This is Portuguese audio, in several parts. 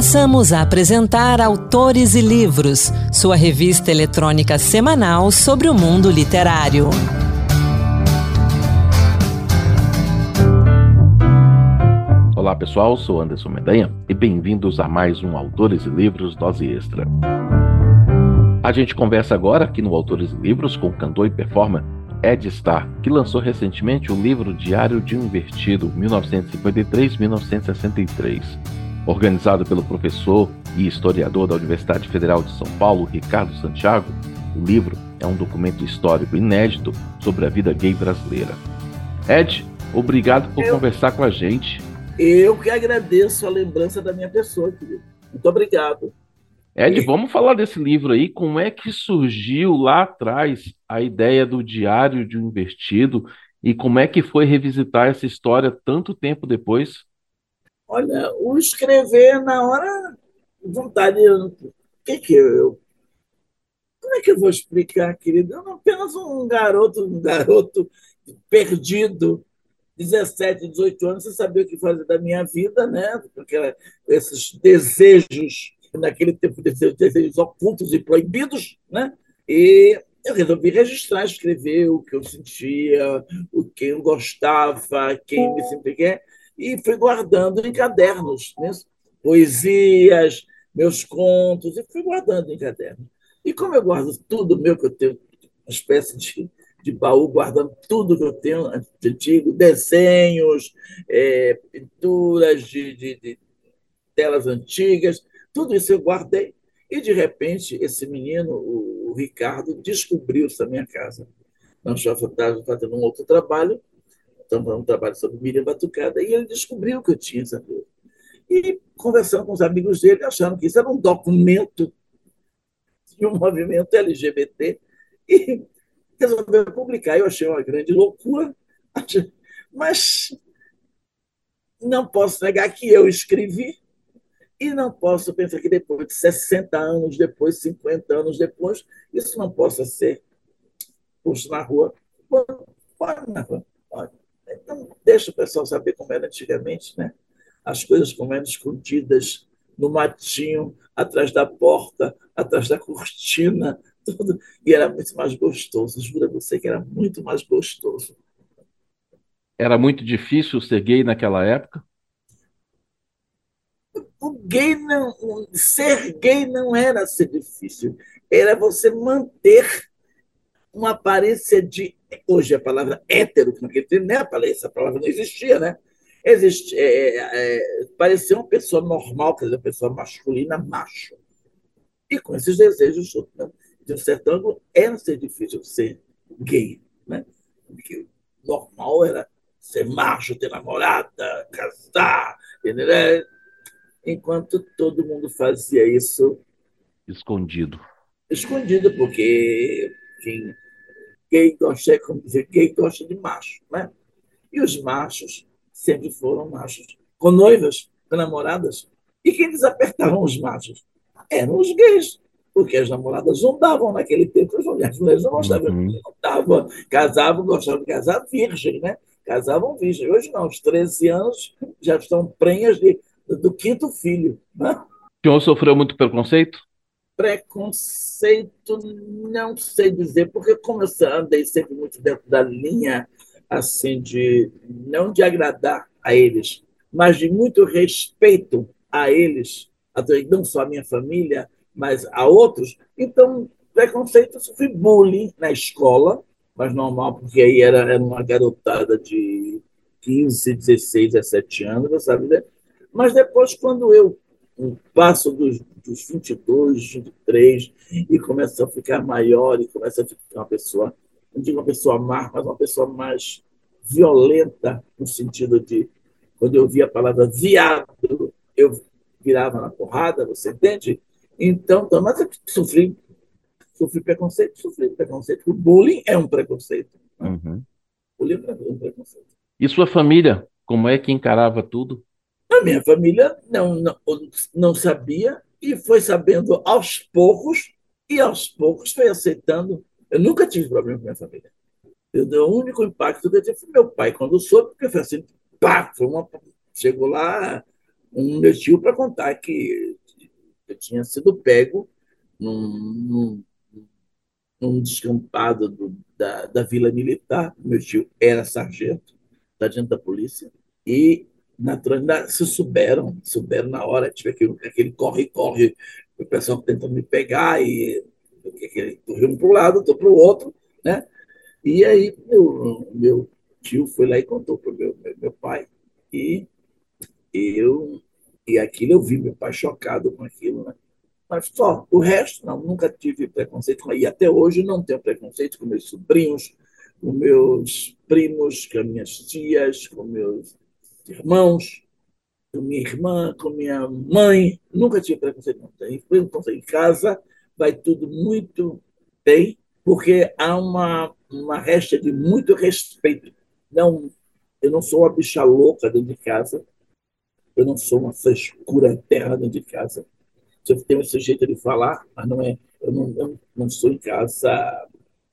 Passamos a apresentar Autores e Livros, sua revista eletrônica semanal sobre o mundo literário. Olá pessoal, sou Anderson Mendanha e bem-vindos a mais um Autores e Livros Dose Extra. A gente conversa agora aqui no Autores e Livros com o cantor e performer Ed Starr, que lançou recentemente o livro Diário de um Invertido, 1953-1963. Organizado pelo professor e historiador da Universidade Federal de São Paulo, Ricardo Santiago, o livro é um documento histórico inédito sobre a vida gay brasileira. Ed, obrigado por Eu... conversar com a gente. Eu que agradeço a lembrança da minha pessoa, querido. Muito obrigado. Ed, vamos falar desse livro aí. Como é que surgiu lá atrás a ideia do Diário de um Invertido e como é que foi revisitar essa história tanto tempo depois? Olha, o escrever na hora, vontade. O que que eu. Como é que eu vou explicar, querido? Eu não apenas um garoto, um garoto perdido, 17, 18 anos, sem saber o que fazer da minha vida, né? Porque esses desejos, naquele tempo, desejos, desejos ocultos e proibidos, né? E eu resolvi registrar, escrever o que eu sentia, o que eu gostava, quem me sempre e fui guardando em cadernos, né? poesias, meus contos, e fui guardando em cadernos. E como eu guardo tudo meu, que eu tenho uma espécie de, de baú guardando tudo que eu tenho antigo, desenhos, é, pinturas de, de, de telas antigas, tudo isso eu guardei. E, de repente, esse menino, o, Ricardo, descobriu essa minha casa. Já estávamos fazendo um outro trabalho, então, um trabalho sobre Miriam Batucada, e ele descobriu que eu tinha essa. E, conversando com os amigos dele, acharam que isso era um documento de um movimento LGBT, e resolveu publicar. Eu achei uma grande loucura, mas não posso negar que eu escrevi, e não posso pensar que depois de 60 anos depois, 50 anos depois, isso não possa ser posto na rua. Pode na rua. Então, deixa o pessoal saber como era antigamente, né? As coisas como eram escondidas no matinho, atrás da porta, atrás da cortina, tudo. E era muito mais gostoso. Juro a você que era muito mais gostoso. Era muito difícil ser gay naquela época? O gay não, ser gay não era ser difícil, era você manter uma aparência de. Hoje a palavra hétero, que naquele tempo, né? essa palavra não existia, né? Existe, é, é, parecia uma pessoa normal, quer dizer, uma pessoa masculina, macho. E com esses desejos, né? de um certo ângulo, era ser difícil ser gay. Né? Porque normal era ser macho, ter namorada, casar, entendeu? enquanto todo mundo fazia isso escondido. Escondido, porque quem gay gosta, como dizer, gay gosta de macho, né? E os machos sempre foram machos, com noivas, com namoradas. E quem desapertavam os machos? Eram os gays, porque as namoradas não davam naquele tempo, as mulheres não gostavam, uhum. não davam, casavam, gostavam de casar virgem, né? Casavam virgem. Hoje não, aos 13 anos já estão prenhas de, do quinto filho. Né? O senhor sofreu muito preconceito? Preconceito, não sei dizer, porque como eu andei sempre muito dentro da linha assim de não de agradar a eles, mas de muito respeito a eles, não só a minha família, mas a outros. Então, preconceito, eu sofri bullying na escola, mas normal, porque aí era, era uma garotada de 15, 16, 17 anos, sabe? Né? Mas depois, quando eu passo dos, dos 22, 23 e começa a ficar maior e começa a ficar uma pessoa, não digo uma pessoa má, mas uma pessoa mais violenta, no sentido de, quando eu via a palavra viado, eu virava na porrada, você entende? Então, então mas eu sofri, sofri preconceito, sofri preconceito. O bullying é um preconceito. Uhum. O bullying é um preconceito. E sua família, como é que encarava tudo? A minha família não, não, não sabia e foi sabendo aos poucos, e aos poucos foi aceitando. Eu nunca tive problema com minha família. Eu, o único impacto que eu tive foi meu pai, quando soube, porque foi assim, pá, foi uma, chegou lá, um meu tio para contar que eu tinha sido pego num, num, num descampado do, da, da Vila Militar. Meu tio era sargento, sargento da polícia, e naturalmente se souberam, souberam na hora, tive aquele, aquele corre, corre, o pessoal tentando me pegar, e corri um para o lado, estou para o outro, né? E aí meu, meu tio foi lá e contou para o meu, meu, pai, e eu e aquilo eu vi meu pai chocado com aquilo, né? Mas só, o resto, não, nunca tive preconceito. E até hoje não tenho preconceito com meus sobrinhos, com meus primos, com minhas tias, com meus irmãos, com minha irmã, com minha mãe. Nunca tive preconceito. Não. Então, em casa vai tudo muito bem, porque há uma, uma resta de muito respeito. Não, eu não sou uma bicha louca dentro de casa, eu não sou uma frescura eterna dentro de casa. Eu tenho esse jeito de falar, mas não é. Eu não, eu não sou em casa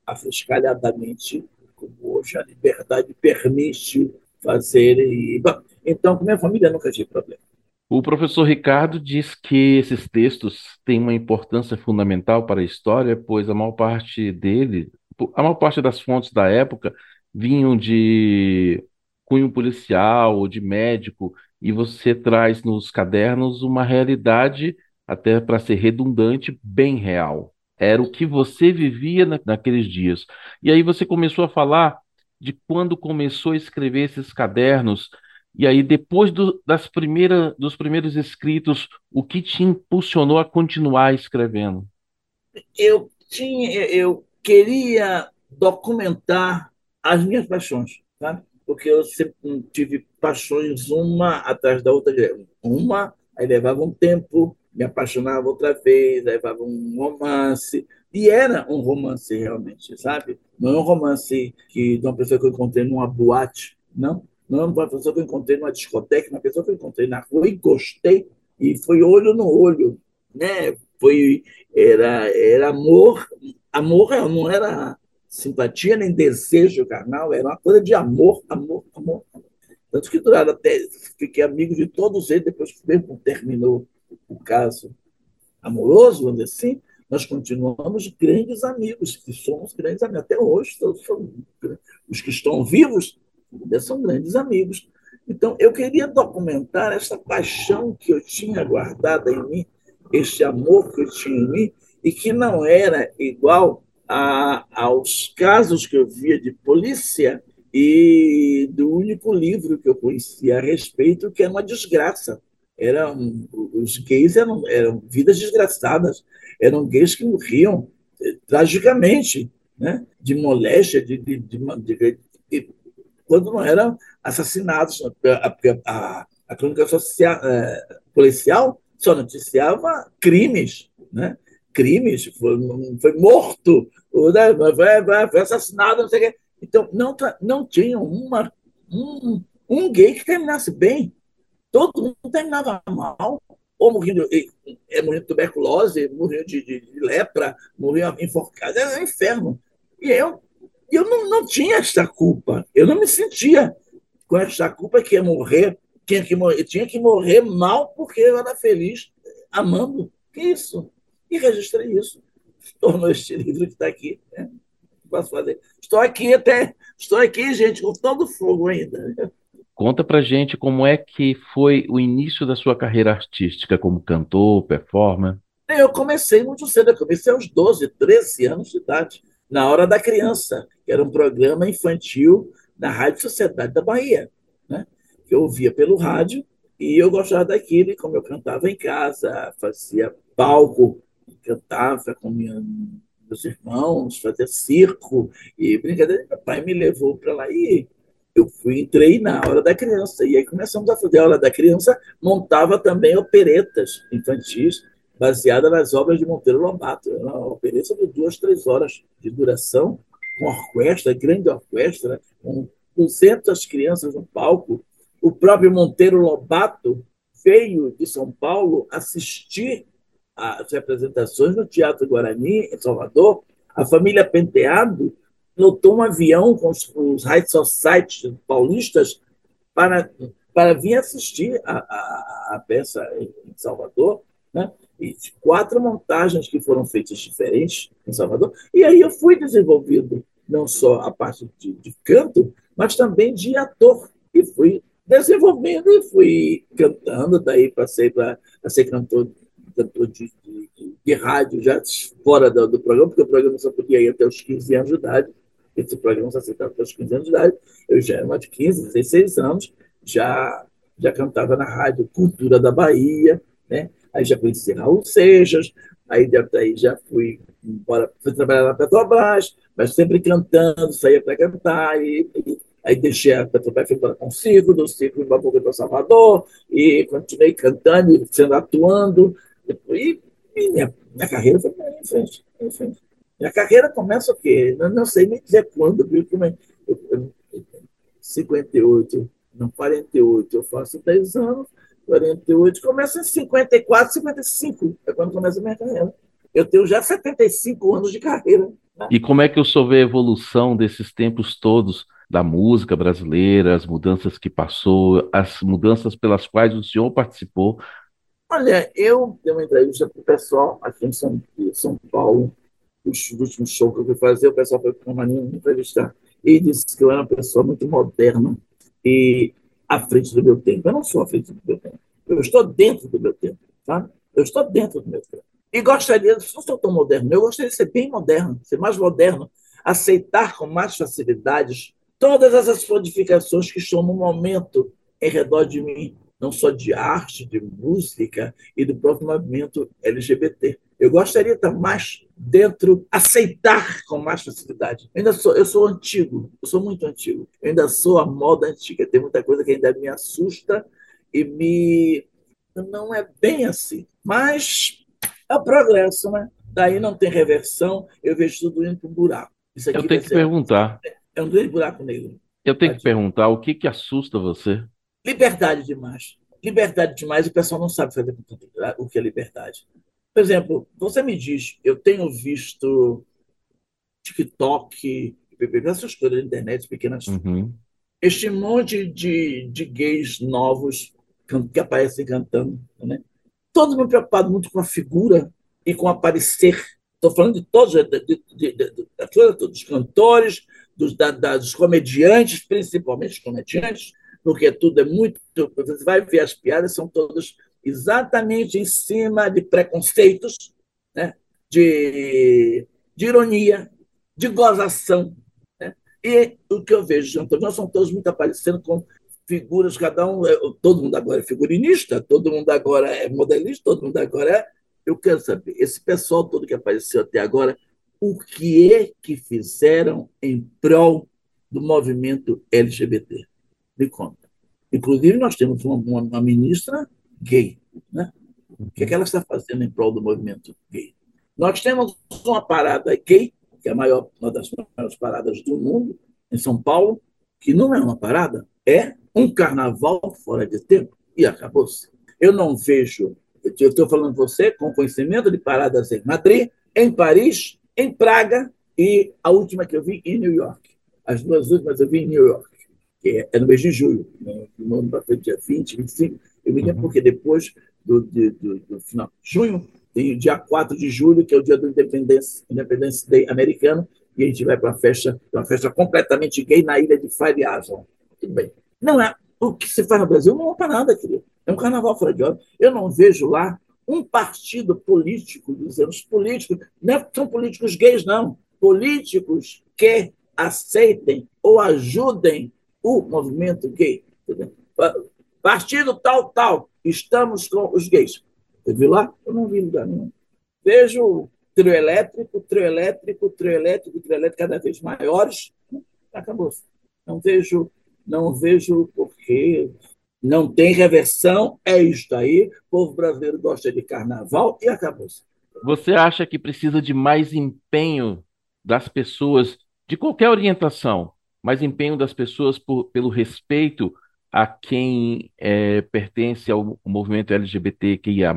afrescalhadamente, como hoje a liberdade permite fazer. E, bom, então, com minha família nunca tive problema. O professor Ricardo diz que esses textos têm uma importância fundamental para a história, pois a maior parte dele, a maior parte das fontes da época vinham de cunho policial ou de médico e você traz nos cadernos uma realidade, até para ser redundante, bem real. Era o que você vivia na, naqueles dias. E aí você começou a falar de quando começou a escrever esses cadernos, e aí depois do, das primeiras, dos primeiros escritos, o que te impulsionou a continuar escrevendo? Eu tinha, eu queria documentar as minhas paixões, porque eu sempre tive paixões uma atrás da outra. Uma, aí levava um tempo, me apaixonava outra vez, levava um romance. E era um romance realmente, sabe? Não é um romance que, de uma pessoa que eu encontrei numa boate, não. Não é uma pessoa que eu encontrei numa discoteca, uma pessoa que eu encontrei na rua e gostei. E foi olho no olho, né? Foi, era, era amor. Amor não era simpatia nem desejo carnal, era uma coisa de amor, amor, amor. Tanto que duraram até, fiquei amigo de todos eles, depois que mesmo terminou o caso amoroso, vamos dizer assim, nós continuamos grandes amigos, que somos grandes amigos. Até hoje, todos são, os que estão vivos são grandes amigos. Então, eu queria documentar essa paixão que eu tinha guardada em mim, esse amor que eu tinha em mim, e que não era igual a, aos casos que eu via de polícia e do único livro que eu conhecia a respeito, que é uma desgraça. Eram, os gays eram, eram vidas desgraçadas, eram gays que morriam eh, tragicamente, né? de moléstia, de, de, de, de, quando não eram assassinados. A, a, a crônica social, é, policial só noticiava crimes, né? crimes, foi, foi morto, né, foi, foi assassinado, não sei o quê. Então, não, não tinha uma, um, um gay que terminasse bem. Todo mundo terminava mal. Ou morria de, é, morria de tuberculose, morria de, de, de lepra, morria enforcado. Era um inferno. E eu, eu não, não tinha essa culpa. Eu não me sentia com essa culpa que ia morrer. Tinha que morrer, tinha que morrer mal porque eu era feliz amando. Que isso? e registrei isso. Tornou este livro que está aqui. Né? Posso fazer. Estou aqui até, estou aqui, gente, com todo fogo ainda. Conta pra gente como é que foi o início da sua carreira artística como cantor, performer. Eu comecei muito cedo, eu comecei aos 12, 13 anos de idade, na Hora da Criança, que era um programa infantil na Rádio Sociedade da Bahia, né? que eu ouvia pelo rádio, e eu gostava daquilo, e como eu cantava em casa, fazia palco cantava com minha, meus irmãos, fazia circo e brincadeira. Meu pai me levou para lá e eu fui, entrei na hora da criança. E aí começamos a fazer a hora da criança, montava também operetas infantis baseada nas obras de Monteiro Lobato. Era uma opereta de duas, três horas de duração, com orquestra, grande orquestra, com 200 crianças no palco. O próprio Monteiro Lobato veio de São Paulo assistir as representações no Teatro Guarani, em Salvador, a família Penteado lotou um avião com os, os High Society paulistas para, para vir assistir a, a, a peça em Salvador, né? E quatro montagens que foram feitas diferentes em Salvador. E aí eu fui desenvolvendo não só a parte de, de canto, mas também de ator. E fui desenvolvendo e fui cantando, daí passei para ser cantor, cantor de, de, de, rádio já fora do, do, programa, porque o programa só podia ir até os 15 anos de idade. Esse programa só aceitava até os 15 anos de idade. Eu já era de 15, 16 anos, já, já cantava na rádio Cultura da Bahia, né? aí já conheci Raul Seixas, aí daí já fui embora, fui trabalhar na Petrobras, mas sempre cantando, saía para cantar, e, e, aí deixei a Petrobras, fui para o Circo, do Circo para para Salvador, e continuei cantando, sendo atuando, e, e minha, minha carreira foi em frente, em frente. Minha carreira começa o quê? Não, não sei nem dizer quando, viu? Como é, eu, eu, 58, não, 48, eu faço 10 anos, 48, começa em 54, 55, é quando começa a minha carreira. Eu tenho já 75 anos de carreira. Né? E como é que o senhor vê a evolução desses tempos todos da música brasileira, as mudanças que passou, as mudanças pelas quais o senhor participou? Olha, eu dei uma entrevista para o pessoal aqui em São Paulo, os últimos shows que eu fui fazer, o pessoal foi para uma me entrevistar e disse que eu era uma pessoa muito moderna e à frente do meu tempo. Eu não sou à frente do meu tempo. Eu estou dentro do meu tempo, sabe? Eu estou dentro do meu tempo. E gostaria, não sou tão moderno, eu gostaria de ser bem moderno, ser mais moderno, aceitar com mais facilidades todas essas modificações que estão no momento em redor de mim, não só de arte, de música e do próprio movimento LGBT. Eu gostaria de estar mais dentro, aceitar com mais facilidade. Eu ainda sou, eu sou antigo, eu sou muito antigo. Eu ainda sou a moda antiga. Tem muita coisa que ainda me assusta e me não é bem assim. Mas é o progresso, né? Daí não tem reversão. Eu vejo tudo indo para o buraco. Isso aqui eu tenho que perguntar. É um grande buraco negro. Eu tenho que perguntar o que que assusta você? Liberdade demais. Liberdade demais. O pessoal não sabe fazer o que é liberdade. Por exemplo, você me diz, eu tenho visto TikTok, essas coisas da internet pequenas. Uhum. Este monte de, de gays novos que aparecem cantando, né? Todos me preocupado muito com a figura e com o aparecer. Estou falando de todos, de, de, de, dos cantores, dos, da, dos comediantes, principalmente os comediantes, porque tudo é muito. Você vai ver as piadas, são todas exatamente em cima de preconceitos, né? de, de ironia, de gozação. Né? E o que eu vejo, nós somos todos muito aparecendo com figuras, cada um, é, todo mundo agora é figurinista, todo mundo agora é modelista, todo mundo agora é. Eu quero saber, esse pessoal todo que apareceu até agora, o que é que fizeram em prol do movimento LGBT? Me conta. Inclusive, nós temos uma, uma, uma ministra gay. Né? O que, é que ela está fazendo em prol do movimento gay? Nós temos uma parada gay, que é a maior, uma das maiores paradas do mundo, em São Paulo, que não é uma parada, é um carnaval fora de tempo e acabou-se. Eu não vejo, eu estou falando você com conhecimento de paradas em Madrid, em Paris, em Praga e a última que eu vi em New York. As duas últimas eu vi em New York, que é no mês de julho, no ano para frente, dia 20, 25 eu me lembro uhum. porque depois do, do, do, do, final de junho, tem o dia 4 de julho, que é o dia do Independence, Independence Day americano, e a gente vai para uma festa, uma festa completamente gay na ilha de Fire Island. Tudo bem. Não é. O que se faz no Brasil não é para nada, querido. É um carnaval fora de hora. Eu não vejo lá um partido político, dizendo os políticos, não é são políticos gays, não. Políticos que aceitem ou ajudem o movimento gay. Entendeu? Partido tal, tal, estamos com os gays. Você viu lá? Eu não vi lugar nenhum. Vejo trio elétrico, trio elétrico, trio elétrico, trio elétrico cada vez maiores. Acabou. Não vejo, não vejo porque não tem reversão, é isto aí. O povo brasileiro gosta de carnaval e acabou. Você acha que precisa de mais empenho das pessoas, de qualquer orientação, mais empenho das pessoas por, pelo respeito a quem é, pertence ao movimento LGBTQIA+,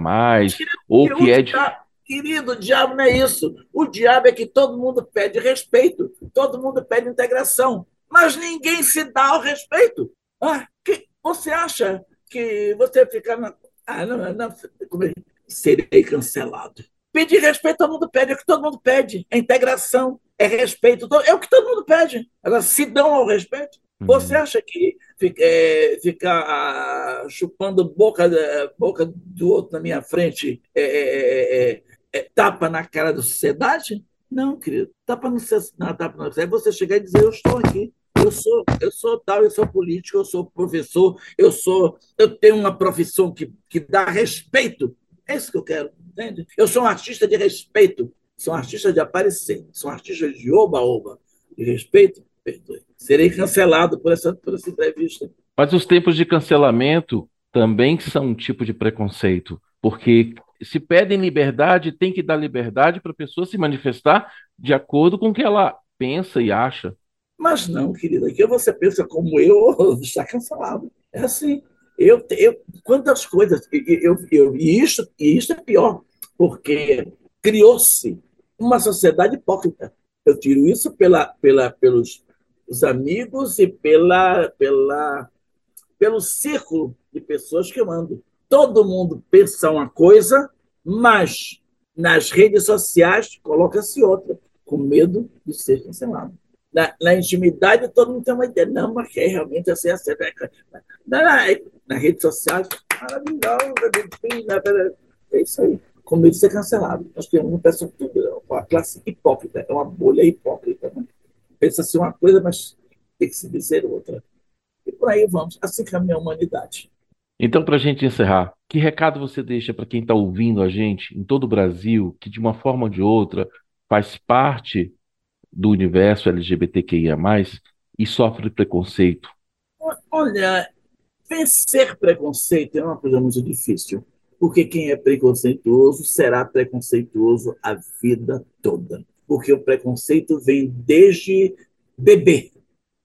ou que é de... Querido, o diabo não é isso. O diabo é que todo mundo pede respeito, todo mundo pede integração, mas ninguém se dá ao respeito. Ah, que, Você acha que você ficar na. Ah, não, não, é? serei cancelado. Pedir respeito, todo mundo pede, é o que todo mundo pede. É integração, é respeito, é o que todo mundo pede. Agora, se dão ao respeito. Uhum. Você acha que ficar é, ficar ah, chupando boca, boca do outro na minha frente é, é, é, é tapa na cara da sociedade? Não, querido. Tapa no, não, tapa no, é você chegar e dizer: Eu estou aqui. Eu sou, eu sou tal, eu sou político, eu sou professor, eu sou, eu tenho uma profissão que, que dá respeito. É isso que eu quero, entende? Eu sou um artista de respeito, sou um artista de aparecer, sou um artista de oba-oba, de respeito, perdoe. Serei cancelado por essa, por essa entrevista. Mas os tempos de cancelamento também são um tipo de preconceito, porque se pedem liberdade, tem que dar liberdade para a pessoa se manifestar de acordo com o que ela pensa e acha. Mas não, querida, aqui você pensa como eu, está cancelado. É assim. Eu, eu, quantas coisas. Eu, eu, e, isso, e isso é pior, porque criou-se uma sociedade hipócrita. Eu tiro isso pela, pela, pelos os amigos e pela, pela, pelo círculo de pessoas que eu ando. Todo mundo pensa uma coisa, mas nas redes sociais coloca-se outra, com medo de ser cancelado. Na, na, intimidade, todo mundo tem uma ideia. Não, mas é realmente assim, assim. Na, na, na rede social, é isso aí. Com medo de ser cancelado. Nós temos uma pessoa, classe hipócrita, é uma bolha hipócrita. Pensa-se uma coisa, mas tem que se dizer outra. E por aí vamos. Assim caminha a humanidade. Então, para a gente encerrar, que recado você deixa para quem está ouvindo a gente em todo o Brasil, que de uma forma ou de outra faz parte do universo LGBTQIA, e sofre preconceito? Olha, vencer preconceito é uma coisa muito difícil, porque quem é preconceituoso será preconceituoso a vida toda porque o preconceito vem desde bebê.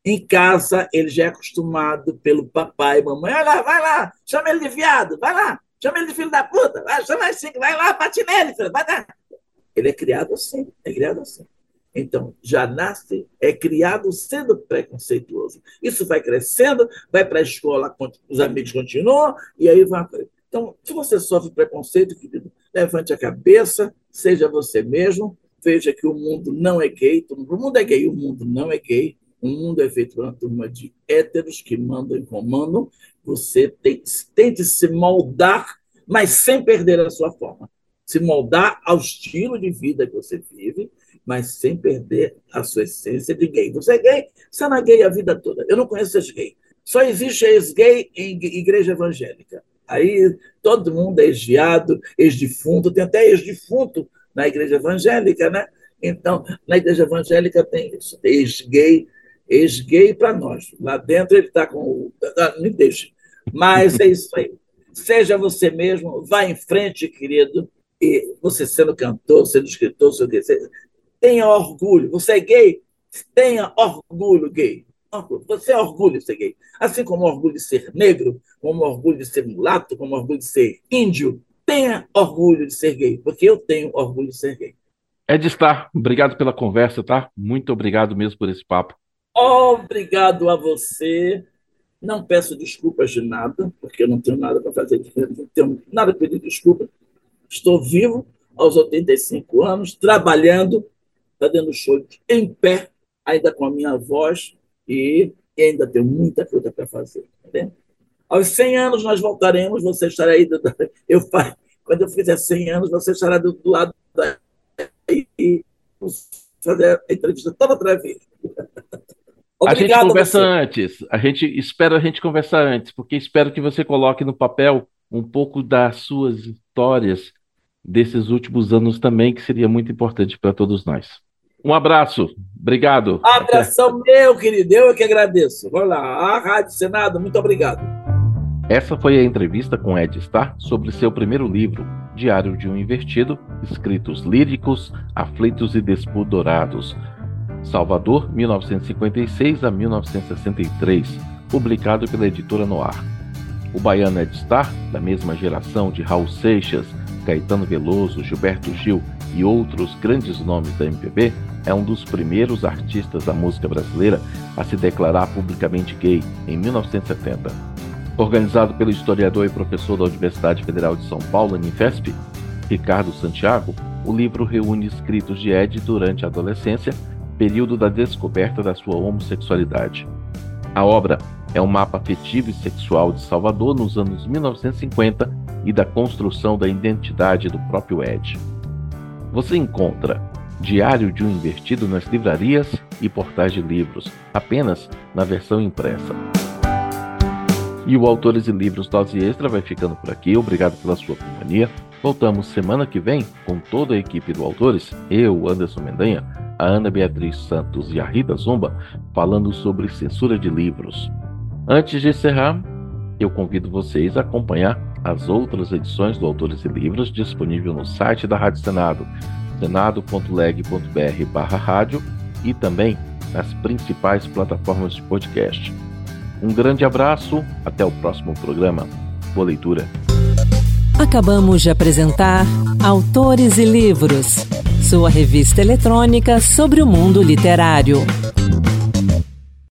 Em casa, ele já é acostumado pelo papai e mamãe. Vai lá, vai lá, chama ele de viado, vai lá, chama ele de filho da puta, vai, chama assim, vai lá, bate nele, filho, vai lá. Ele é criado assim, é criado assim. Então, já nasce, é criado sendo preconceituoso. Isso vai crescendo, vai para a escola, os amigos continuam, e aí vai. Então, se você sofre preconceito, querido, levante a cabeça, seja você mesmo, veja que o mundo não é gay, o mundo é gay, o mundo não é gay, o mundo é feito por uma turma de héteros que mandam e comandam. Você tem, tente se moldar, mas sem perder a sua forma. Se moldar ao estilo de vida que você vive, mas sem perder a sua essência de gay. Você é gay, você é gay a vida toda. Eu não conheço esse gay. Só existe ex-gay em igreja evangélica. Aí todo mundo é ex-viado, ex-defunto, tem até ex-defunto na igreja evangélica, né? Então, na igreja evangélica tem isso, ex-gay, ex-gay para nós. Lá dentro ele está com o. Ah, me deixe. Mas é isso aí. Seja você mesmo, vá em frente, querido, e você sendo cantor, sendo escritor, sendo tenha orgulho. Você é gay? Tenha orgulho, gay. Você é orgulho de ser gay. Assim como orgulho de ser negro, como orgulho de ser mulato, como orgulho de ser índio, tenha orgulho de ser gay, porque eu tenho orgulho de ser gay. Edistar, obrigado pela conversa, tá? Muito obrigado mesmo por esse papo. Obrigado a você. Não peço desculpas de nada, porque eu não tenho nada para fazer, não tenho nada para pedir desculpa. Estou vivo aos 85 anos, trabalhando, fazendo show em pé, ainda com a minha voz, e ainda tenho muita coisa para fazer. Tá aos 100 anos nós voltaremos, você estará aí. Eu, quando eu fizer 100 anos, você estará do, do lado da. E fazer a entrevista toda outra vez. a gente conversa antes. A gente espera a gente conversar antes, porque espero que você coloque no papel um pouco das suas histórias desses últimos anos também, que seria muito importante para todos nós. Um abraço, obrigado. Abração Até. meu, querido, eu que agradeço. Vamos lá, a Rádio Senado, muito obrigado. Essa foi a entrevista com Ed Starr sobre seu primeiro livro, Diário de um Invertido, Escritos Líricos, Aflitos e Despudorados, Salvador, 1956 a 1963, publicado pela editora Noir. O baiano Ed Starr, da mesma geração de Raul Seixas, Caetano Veloso, Gilberto Gil e outros grandes nomes da MPB, é um dos primeiros artistas da música brasileira a se declarar publicamente gay em 1970. Organizado pelo historiador e professor da Universidade Federal de São Paulo, Unifesp, Ricardo Santiago, o livro reúne escritos de Ed durante a adolescência, período da descoberta da sua homossexualidade. A obra é um mapa afetivo e sexual de Salvador nos anos 1950 e da construção da identidade do próprio Ed. Você encontra Diário de um Invertido nas livrarias e portais de livros, apenas na versão impressa. E o Autores e Livros Dose Extra vai ficando por aqui. Obrigado pela sua companhia. Voltamos semana que vem com toda a equipe do Autores, eu, Anderson Mendanha, a Ana Beatriz Santos e a Rita Zumba, falando sobre censura de livros. Antes de encerrar, eu convido vocês a acompanhar as outras edições do Autores e Livros disponível no site da Rádio Senado, senado.leg.br/rádio e também nas principais plataformas de podcast. Um grande abraço, até o próximo programa. Boa leitura. Acabamos de apresentar Autores e Livros, sua revista eletrônica sobre o mundo literário.